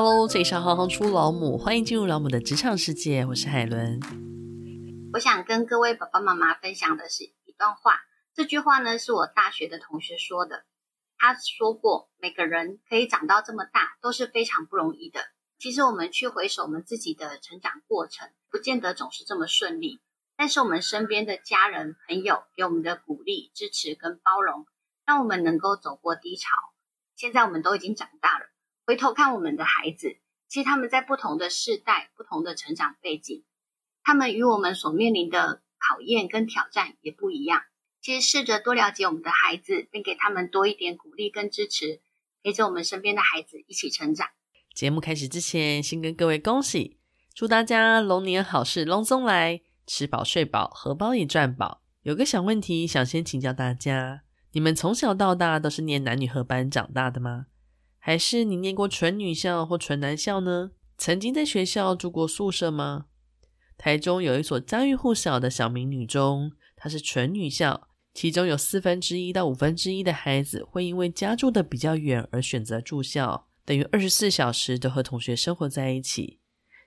Hello，这里是行行出老母，欢迎进入老母的职场世界，我是海伦。我想跟各位爸爸妈妈分享的是一段话，这句话呢是我大学的同学说的。他说过，每个人可以长到这么大都是非常不容易的。其实我们去回首我们自己的成长过程，不见得总是这么顺利。但是我们身边的家人朋友给我们的鼓励、支持跟包容，让我们能够走过低潮。现在我们都已经长大了，回头看我们的孩子，其实他们在不同的世代、不同的成长背景，他们与我们所面临的考验跟挑战也不一样。其实试着多了解我们的孩子，并给他们多一点鼓励跟支持，陪着我们身边的孩子一起成长。节目开始之前，先跟各位恭喜，祝大家龙年好事龙总来。吃饱睡饱，荷包也赚饱。有个小问题想先请教大家：你们从小到大都是念男女合班长大的吗？还是你念过纯女校或纯男校呢？曾经在学校住过宿舍吗？台中有一所家喻户晓的小明女中，它是纯女校，其中有四分之一到五分之一的孩子会因为家住的比较远而选择住校，等于二十四小时都和同学生活在一起。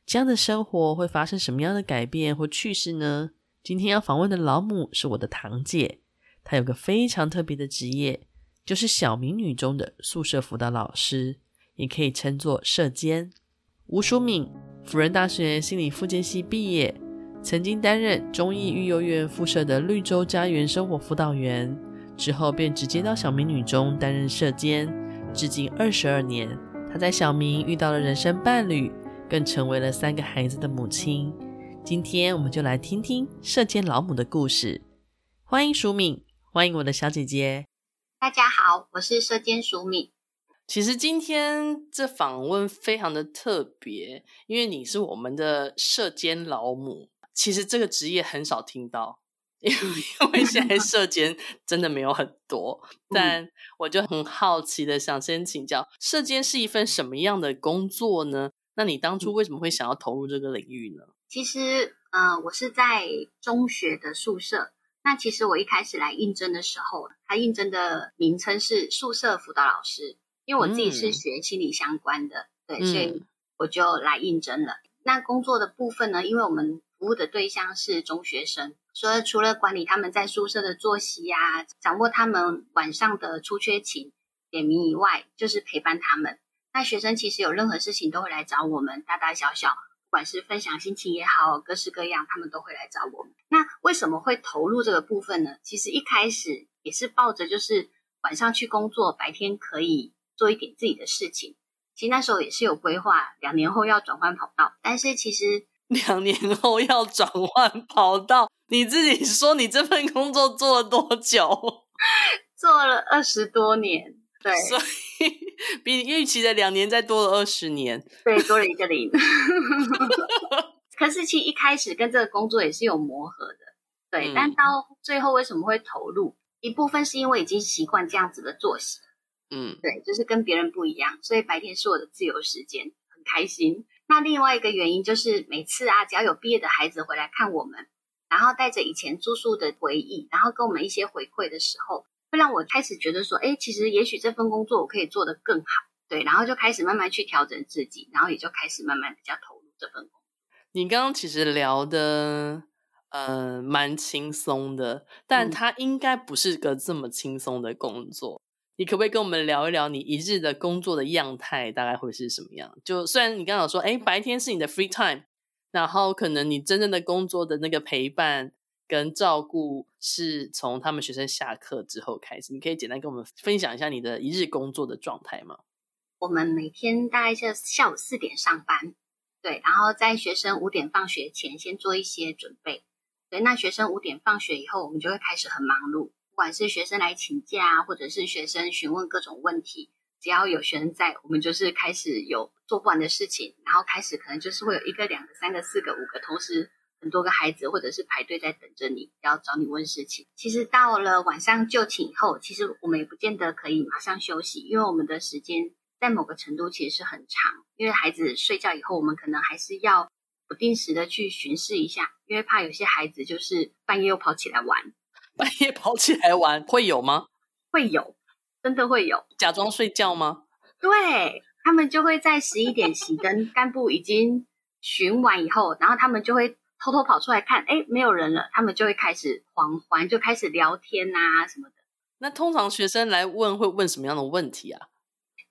这样的生活会发生什么样的改变或趣事呢？今天要访问的老母是我的堂姐，她有个非常特别的职业，就是小明女中的宿舍辅导老师，也可以称作舍监。吴淑敏，辅仁大学心理复健系毕业，曾经担任中义育幼院附设的绿洲家园生活辅导员，之后便直接到小明女中担任社监，至今二十二年。她在小明遇到了人生伴侣。更成为了三个孩子的母亲。今天我们就来听听社监老母的故事。欢迎淑敏，欢迎我的小姐姐。大家好，我是舍监淑敏。其实今天这访问非常的特别，因为你是我们的舍监老母。其实这个职业很少听到，因为因为现在 社监真的没有很多。但我就很好奇的想先请教，社监是一份什么样的工作呢？那你当初为什么会想要投入这个领域呢？其实，呃，我是在中学的宿舍。那其实我一开始来应征的时候，他应征的名称是宿舍辅导老师，因为我自己是学心理相关的，嗯、对，所以我就来应征了。那工作的部分呢，因为我们服务的对象是中学生，所以除了管理他们在宿舍的作息呀、啊，掌握他们晚上的出缺勤点名以外，就是陪伴他们。那学生其实有任何事情都会来找我们，大大小小，不管是分享心情也好，各式各样，他们都会来找我们。那为什么会投入这个部分呢？其实一开始也是抱着就是晚上去工作，白天可以做一点自己的事情。其实那时候也是有规划，两年后要转换跑道。但是其实 两年后要转换跑道，你自己说你这份工作做了多久？做了二十多年。对，所以比预期的两年再多了二十年，对，多了一个零。可是其实一开始跟这个工作也是有磨合的，对。嗯、但到最后为什么会投入？一部分是因为已经习惯这样子的作息，嗯，对，就是跟别人不一样，所以白天是我的自由时间，很开心。那另外一个原因就是每次啊，只要有毕业的孩子回来看我们，然后带着以前住宿的回忆，然后跟我们一些回馈的时候。会让我开始觉得说，哎，其实也许这份工作我可以做得更好，对，然后就开始慢慢去调整自己，然后也就开始慢慢比较投入这份工作。你刚刚其实聊的，呃，蛮轻松的，但它应该不是个这么轻松的工作。嗯。你可不可以跟我们聊一聊你一日的工作的样态大概会是什么样？就虽然你刚刚有说，哎，白天是你的 free time，然后可能你真正的工作的那个陪伴。跟照顾是从他们学生下课之后开始，你可以简单跟我们分享一下你的一日工作的状态吗？我们每天大概是下午四点上班，对，然后在学生五点放学前先做一些准备，对，那学生五点放学以后，我们就会开始很忙碌，不管是学生来请假，或者是学生询问各种问题，只要有学生在，我们就是开始有做不完的事情，然后开始可能就是会有一个、两个、三个、四个、五个同时。很多个孩子，或者是排队在等着你，要找你问事情。其实到了晚上就寝以后，其实我们也不见得可以马上休息，因为我们的时间在某个程度其实是很长。因为孩子睡觉以后，我们可能还是要不定时的去巡视一下，因为怕有些孩子就是半夜又跑起来玩。半夜跑起来玩会有吗？会有，真的会有。假装睡觉吗？对，他们就会在十一点熄灯，干部已经巡完以后，然后他们就会偷偷跑出来看，哎，没有人了，他们就会开始狂欢，就开始聊天啊什么的。那通常学生来问会问什么样的问题啊？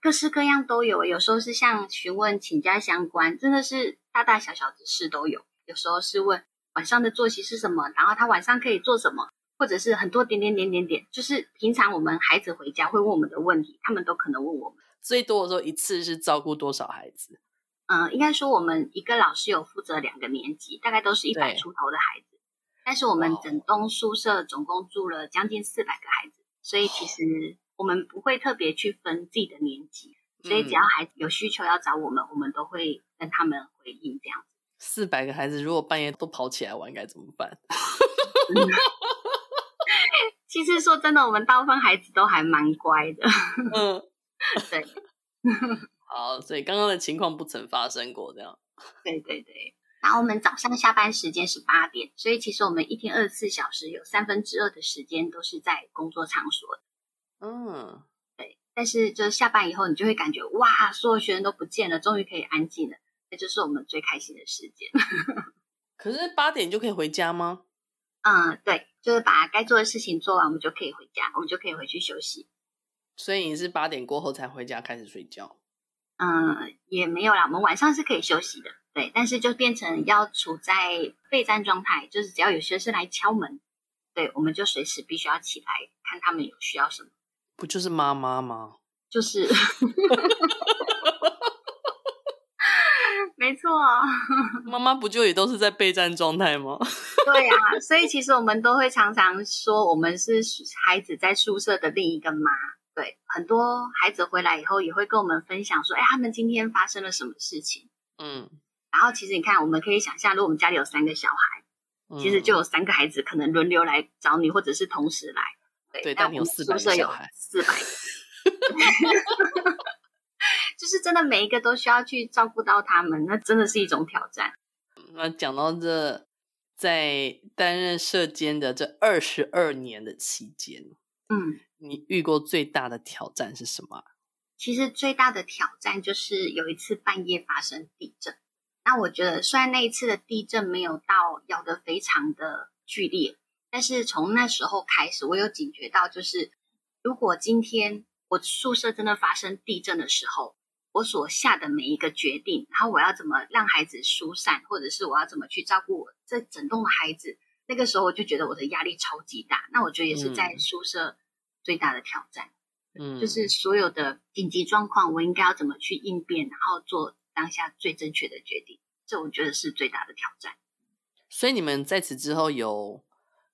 各式各样都有，有时候是像询问请假相关，真的是大大小小的事都有。有时候是问晚上的作息是什么，然后他晚上可以做什么，或者是很多点点点点点，就是平常我们孩子回家会问我们的问题，他们都可能问我们。最多的时候一次是照顾多少孩子？嗯，应该说我们一个老师有负责两个年级，大概都是一百出头的孩子。但是我们整栋宿舍总共住了将近四百个孩子，所以其实我们不会特别去分自己的年级，所以只要孩子有需求要找我们，我们都会跟他们回应这样子。四百个孩子如果半夜都跑起来玩该怎么办？其实说真的，我们大部分孩子都还蛮乖的。嗯。对，好，所以刚刚的情况不曾发生过这样。对对对，然后我们早上下班时间是八点，所以其实我们一天二十四小时有三分之二的时间都是在工作场所的。嗯，对。但是就是下班以后，你就会感觉哇，所有学生都不见了，终于可以安静了，那就是我们最开心的时间。可是八点就可以回家吗？嗯，对，就是把该做的事情做完，我们就可以回家，我们就可以回去休息。所以你是八点过后才回家开始睡觉？嗯，也没有啦，我们晚上是可以休息的，对，但是就变成要处在备战状态，就是只要有学生来敲门，对，我们就随时必须要起来看他们有需要什么。不就是妈妈吗？就是，没错，妈妈不就也都是在备战状态吗？对呀、啊，所以其实我们都会常常说，我们是孩子在宿舍的另一个妈。对，很多孩子回来以后也会跟我们分享说，哎，他们今天发生了什么事情？嗯，然后其实你看，我们可以想象，如果我们家里有三个小孩，嗯、其实就有三个孩子可能轮流来找你，或者是同时来。对，对，但你有四百个小孩，四百个，就是真的每一个都需要去照顾到他们，那真的是一种挑战。那讲到这，在担任社监的这二十二年的期间，嗯。你遇过最大的挑战是什么？其实最大的挑战就是有一次半夜发生地震。那我觉得，虽然那一次的地震没有到摇得非常的剧烈，但是从那时候开始，我有警觉到，就是如果今天我宿舍真的发生地震的时候，我所下的每一个决定，然后我要怎么让孩子疏散，或者是我要怎么去照顾我这整栋的孩子，那个时候我就觉得我的压力超级大。那我觉得也是在宿舍。最大的挑战，嗯，就是所有的紧急状况，我应该要怎么去应变，然后做当下最正确的决定，这我觉得是最大的挑战。所以你们在此之后有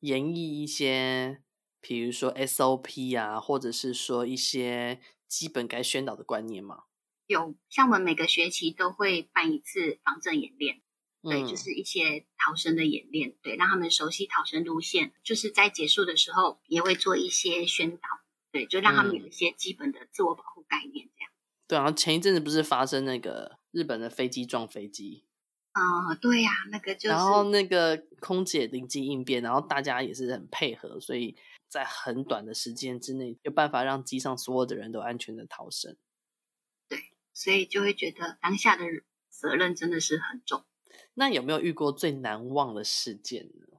演绎一些，比如说 SOP 啊，或者是说一些基本该宣导的观念吗？有，像我们每个学期都会办一次防震演练。对，就是一些逃生的演练，对，让他们熟悉逃生路线。就是在结束的时候，也会做一些宣导，对，就让他们有一些基本的自我保护概念，这样。嗯、对，然后前一阵子不是发生那个日本的飞机撞飞机？啊、嗯，对呀、啊，那个就是。然后那个空姐临机应变，然后大家也是很配合，所以在很短的时间之内，有办法让机上所有的人都安全的逃生。对，所以就会觉得当下的责任真的是很重。那有没有遇过最难忘的事件呢？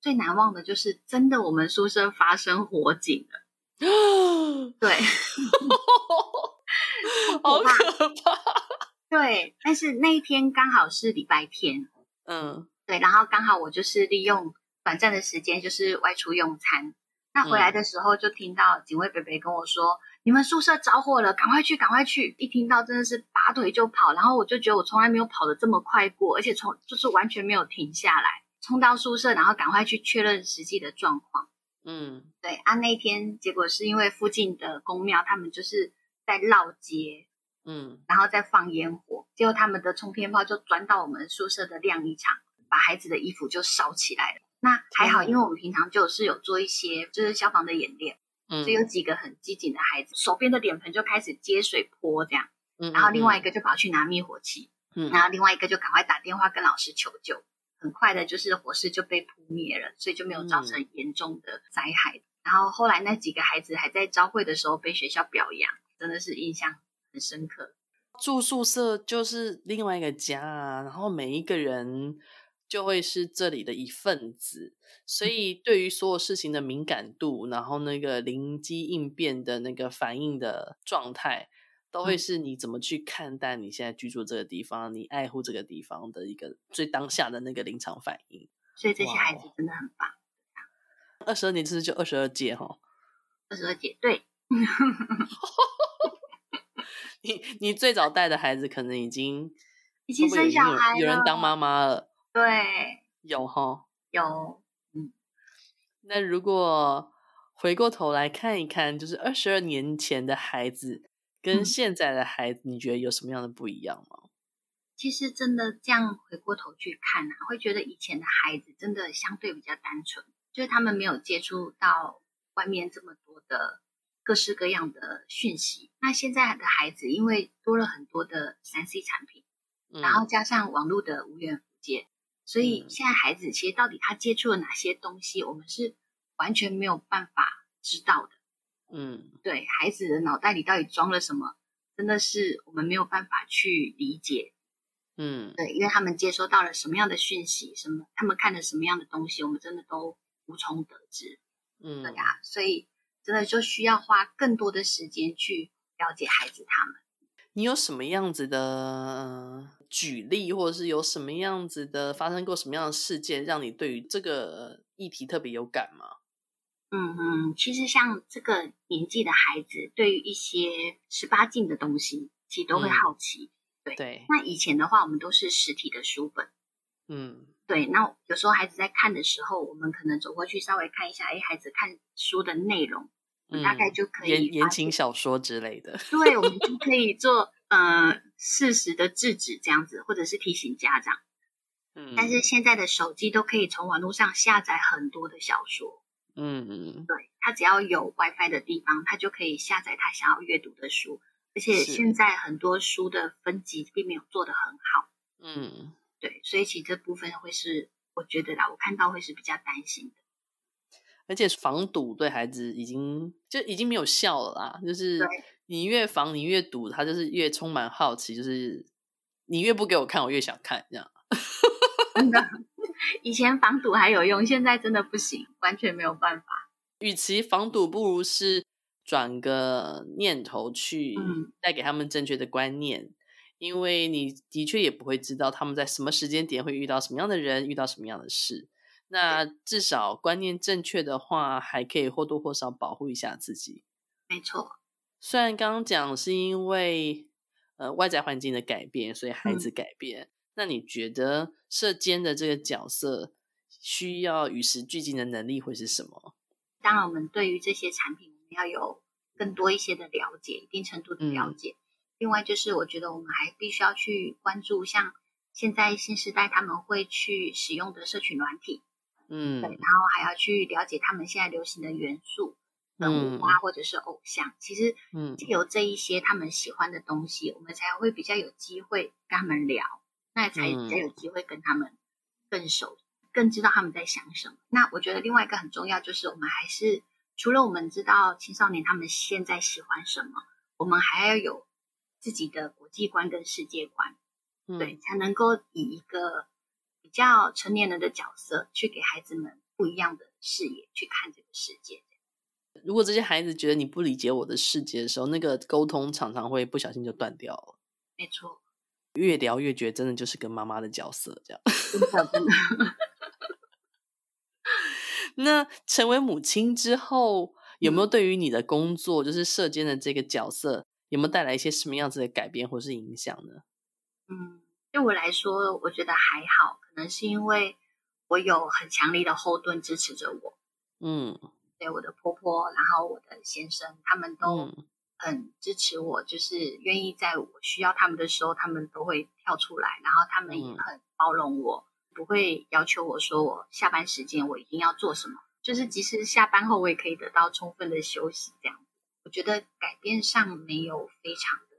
最难忘的就是真的，我们宿舍发生火警了。对，好 可怕。对，但是那一天刚好是礼拜天。嗯，对，然后刚好我就是利用短暂的时间，就是外出用餐。那回来的时候，就听到警卫伯伯跟我说。嗯你们宿舍着火了，赶快去，赶快去！一听到真的是拔腿就跑，然后我就觉得我从来没有跑得这么快过，而且从就是完全没有停下来，冲到宿舍，然后赶快去确认实际的状况。嗯，对啊，那天结果是因为附近的公庙他们就是在绕街，嗯，然后再放烟火，结果他们的冲天炮就钻到我们宿舍的晾衣场，把孩子的衣服就烧起来了。那还好，因为我们平常就是有做一些就是消防的演练。嗯，所以有几个很机警的孩子，手边的脸盆就开始接水泼这样，嗯，然后另外一个就跑去拿灭火器，嗯，然后另外一个就赶快打电话跟老师求救，很快的就是火势就被扑灭了，所以就没有造成严重的灾害。然后后来那几个孩子还在朝会的时候被学校表扬，真的是印象很深刻。住宿舍就是另外一个家啊，然后每一个人就会是这里的一份子，所以对于所有事情的敏感度，然后那个灵机应变的那个反应的状态，都会是你怎么去看待你现在居住这个地方，你爱护这个地方的一个最当下的那个临场反应。所以这些孩子真的很棒。二十二年次就二十二届哈，二十二届对。你你最早带的孩子可能已经已经生小孩了，有人当妈妈了。对，有哈，有。嗯，那如果回过头来看一看，就是二十二年前的孩子跟现在的孩子，你觉得有什么样的不一样吗？其实真的这样回过头去看啊，会觉得以前的孩子真的相对比较单纯，就是他们没有接触到外面这么多的。各式各样的讯息。那现在的孩子因为多了很多的三 C 产品，嗯、然后加上网络的无远弗届，所以现在孩子其实到底他接触了哪些东西，我们是完全没有办法知道的。嗯，对，孩子的脑袋里到底装了什么，真的是我们没有办法去理解。嗯，对，因为他们接收到了什么样的讯息，什么他们看了什么样的东西，我们真的都无从得知。嗯，对呀、啊，所以。真的就需要花更多的时间去了解孩子他们。你有什么样子的举例，或者是有什么样子的发生过什么样的事件，让你对于这个议题特别有感吗？嗯嗯，其实像这个年纪的孩子，对于一些十八禁的东西，其实都会好奇。嗯、对对。那以前的话，我们都是实体的书本。嗯。对，那有时候孩子在看的时候，我们可能走过去稍微看一下，哎，孩子看书的内容。嗯、大概就可以言言情小说之类的，对，我们就可以做呃适时的制止这样子，或者是提醒家长。嗯，但是现在的手机都可以从网络上下载很多的小说。嗯嗯，对，他只要有 WiFi 的地方，他就可以下载他想要阅读的书。而且现在很多书的分级并没有做得很好。嗯，对，所以其实这部分会是我觉得啦，我看到会是比较担心的。而且防堵对孩子已经就已经没有效了啦，就是你越防你越堵，他就是越充满好奇，就是你越不给我看，我越想看这样。真的，以前防堵还有用，现在真的不行，完全没有办法。与其防堵，不如是转个念头去带给他们正确的观念，嗯，因为你的确也不会知道他们在什么时间点会遇到什么样的人，遇到什么样的事。那至少观念正确的话，还可以或多或少保护一下自己。没错，虽然刚刚讲是因为呃外在环境的改变，所以孩子改变。嗯、那你觉得舍监的这个角色需要与时俱进的能力会是什么？当然，我们对于这些产品，我们要有更多一些的了解，一定程度的了解。嗯、另外，就是我觉得我们还必须要去关注，像现在新时代他们会去使用的社群软体。嗯，对，然后还要去了解他们现在流行的元素，人物啊，或者是偶像。其实，嗯，有这一些他们喜欢的东西，我们才会比较有机会跟他们聊，那才比较有机会跟他们更熟，更知道他们在想什么。那我觉得另外一个很重要，就是我们还是除了我们知道青少年他们现在喜欢什么，我们还要有自己的国际观跟世界观，对，才能够以一个。比较成年人的角色，去给孩子们不一样的视野去看这个世界。如果这些孩子觉得你不理解我的世界的时候，那个沟通常常会不小心就断掉了。没错，越聊越觉得真的就是跟妈妈的角色这样。那成为母亲之后，有没有对于你的工作，就是舍监的这个角色，有没有带来一些什么样子的改变或是影响呢？嗯。对我来说，我觉得还好，可能是因为我有很强力的后盾支持着我。嗯，对，我的婆婆，然后我的先生，他们都很支持我，就是愿意在我需要他们的时候，他们都会跳出来，然后他们也很包容我，不会要求我说我下班时间我一定要做什么，就是即使下班后我也可以得到充分的休息。这样，我觉得改变上没有非常的多。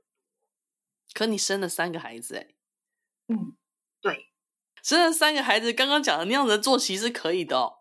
可你生了三个孩子哎嗯，对，生了三个孩子，刚刚讲的那样子的作息是可以的哦。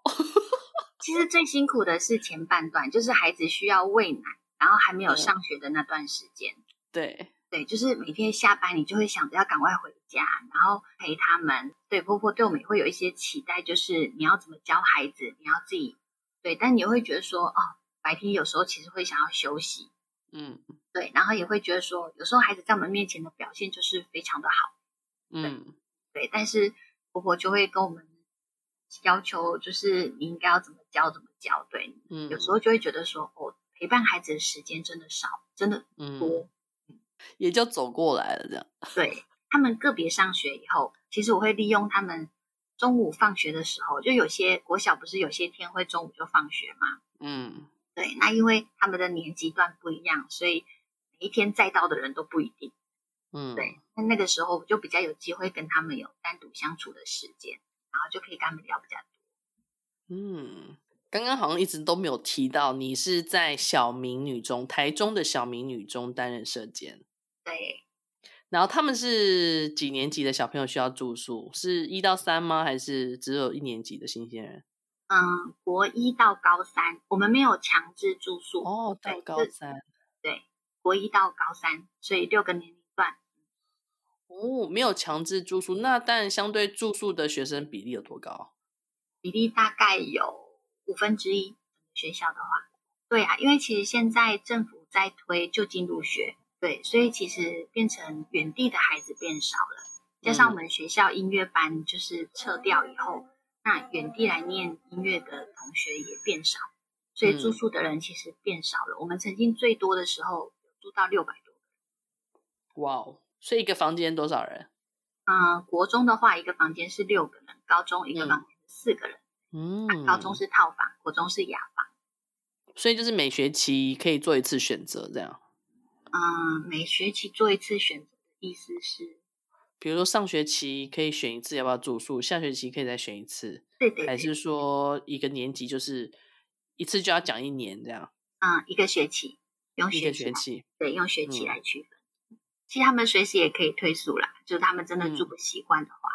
其实最辛苦的是前半段，就是孩子需要喂奶，然后还没有上学的那段时间。对，对，就是每天下班你就会想着要赶快回家，然后陪他们。对，婆婆对我们也会有一些期待，就是你要怎么教孩子，你要自己对，但你会觉得说，哦，白天有时候其实会想要休息，嗯，对，然后也会觉得说，有时候孩子在我们面前的表现就是非常的好，嗯，对，但是婆婆就会跟我们要求，就是你应该要怎么教怎么教，对，嗯，有时候就会觉得说，哦，陪伴孩子的时间真的少，真的多。嗯也就走过来了，这样。对，他们个别上学以后，其实我会利用他们中午放学的时候，就有些国小不是有些天会中午就放学嘛。嗯，对，那因为他们的年级段不一样，所以每一天载到的人都不一定。嗯，对，那那个时候我就比较有机会跟他们有单独相处的时间，然后就可以跟他们聊比较多。嗯，刚刚好像一直都没有提到你是在小明女中，台中的小明女中担任社监。对，然后他们是几年级的小朋友需要住宿？是一到三吗？还是只有一年级的新鲜人？嗯，国一到高三，我们没有强制住宿哦。到高三，对，国一到高三，所以六个年龄段。哦，没有强制住宿，那但相对住宿的学生比例有多高？比例大概有五分之一。学校的话，对啊，因为其实现在政府在推就近入学。对，所以其实变成远地的孩子变少了，加上我们学校音乐班就是撤掉以后，嗯、那远地来念音乐的同学也变少，所以住宿的人其实变少了。嗯、我们曾经最多的时候住到六百多个人。哇哦！所以一个房间多少人？嗯，国中的话一个房间是六个人，高中一个房间是四个人。嗯，啊、高中是套房，国中是雅房。所以就是每学期可以做一次选择，这样。嗯，每学期做一次选择的意思是，比如说上学期可以选一次要不要住宿，下学期可以再选一次，对对，对，还是说一个年级就是一次就要讲一年这样？嗯，一个学期用学期，一个学期，对，用学期来区分。嗯、其实他们随时也可以退宿啦，就是他们真的住不习惯的话，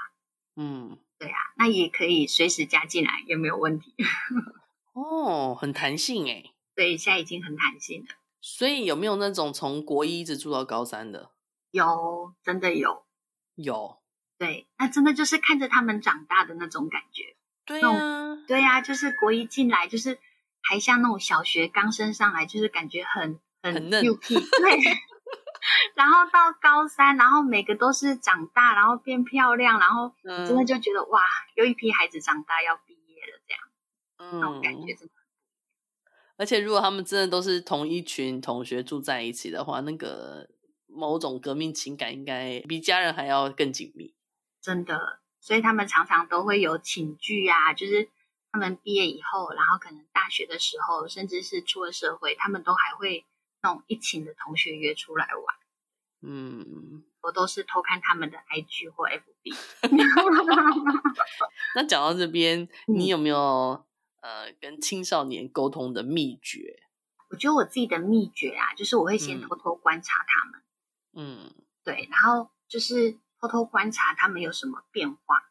嗯，对啊，那也可以随时加进来，也没有问题。哦，很弹性哎，对，现在已经很弹性了。所以有没有那种从国一一直住到高三的？有，真的有，有。对，那真的就是看着他们长大的那种感觉。对对呀、啊，就是国一进来，就是还像那种小学刚升上来，就是感觉很很，很嫩。对。然后到高三，然后每个都是长大，然后变漂亮，然后真的就觉得、嗯、哇，有一批孩子长大要毕业了，这样，嗯，那种感觉真的。而且，如果他们真的都是同一群同学住在一起的话，那个某种革命情感应该比家人还要更紧密。真的，所以他们常常都会有寝具啊，就是他们毕业以后，然后可能大学的时候，甚至是出了社会，他们都还会那种一寝的同学约出来玩。嗯，我都是偷看他们的 IG 或 FB。那讲到这边，你有没有？呃，跟青少年沟通的秘诀，我觉得我自己的秘诀啊，就是我会先偷偷观察他们，嗯，对，然后就是偷偷观察他们有什么变化，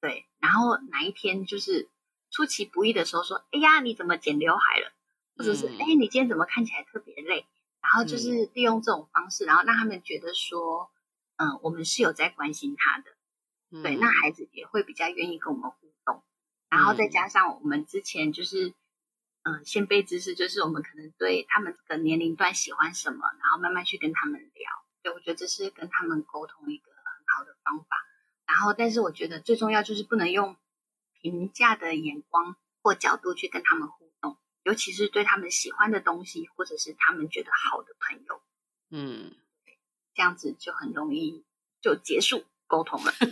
对，然后哪一天就是出其不意的时候说，哎呀，你怎么剪刘海了？或者是，哎、嗯，你今天怎么看起来特别累？然后就是利用这种方式，然后让他们觉得说，嗯、呃，我们是有在关心他的，嗯、对，那孩子也会比较愿意跟我们互动。然后再加上我们之前就是，嗯、呃，先辈知识，就是我们可能对他们这个年龄段喜欢什么，然后慢慢去跟他们聊。对，我觉得这是跟他们沟通一个很好的方法。然后，但是我觉得最重要就是不能用评价的眼光或角度去跟他们互动，尤其是对他们喜欢的东西或者是他们觉得好的朋友。嗯，这样子就很容易就结束沟通了。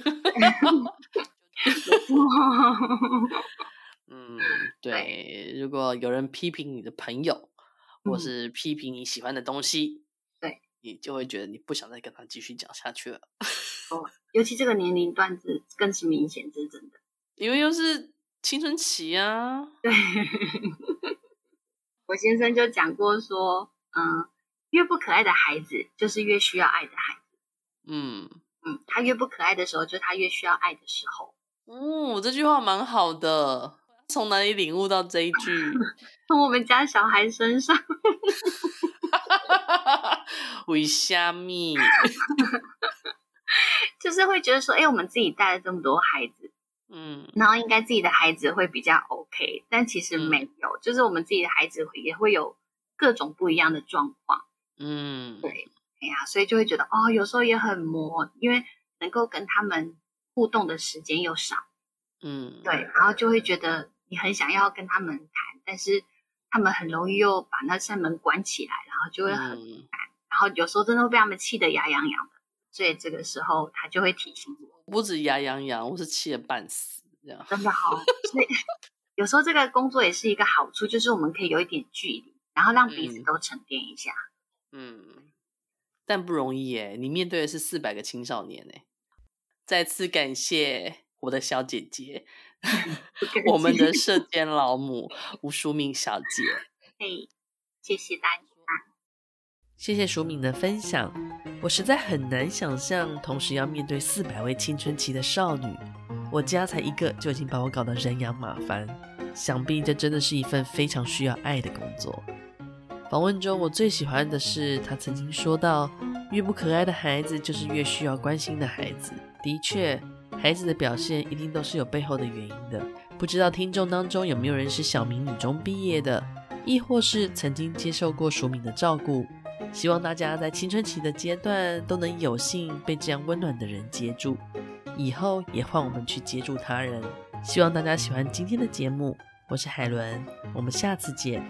嗯，对。如果有人批评你的朋友，或是批评你喜欢的东西，对，你就会觉得你不想再跟他继续讲下去了。哦，尤其这个年龄段子更是明显，这是真的。因为又是青春期啊。对，我先生就讲过说，嗯，越不可爱的孩子，就是越需要爱的孩子。嗯嗯，他越不可爱的时候，就他越需要爱的时候。哦，这句话蛮好的。从哪里领悟到这一句？从我们家小孩身上。为虾米？就是会觉得说，哎、欸，我们自己带了这么多孩子，嗯，然后应该自己的孩子会比较 OK，但其实没有，嗯、就是我们自己的孩子也会有各种不一样的状况，嗯，对，哎呀，所以就会觉得哦，有时候也很磨，因为能够跟他们互动的时间又少，嗯，对，然后就会觉得你很想要跟他们谈，但是他们很容易又把那扇门关起来，然后就会很难，嗯、然后有时候真的会被他们气得牙痒痒的。所以这个时候他就会提醒我，不止牙痒痒，我是气得半死，这样真的好。所以 有时候这个工作也是一个好处，就是我们可以有一点距离，然后让彼此都沉淀一下。嗯，但不容易耶，你面对的是四百个青少年哎。再次感谢我的小姐姐，我们的舍监 老母吴淑敏小姐。嘿，谢谢大家。谢谢淑敏的分享，我实在很难想象，同时要面对四百位青春期的少女，我家才一个就已经把我搞得人仰马翻，想必这真的是一份非常需要爱的工作。访问中，我最喜欢的是他曾经说到，越不可爱的孩子，就是越需要关心的孩子。的确，孩子的表现一定都是有背后的原因的。不知道听众当中有没有人是小明女中毕业的，亦或是曾经接受过淑敏的照顾？希望大家在青春期的阶段都能有幸被这样温暖的人接住，以后也换我们去接住他人。希望大家喜欢今天的节目，我是海伦，我们下次见。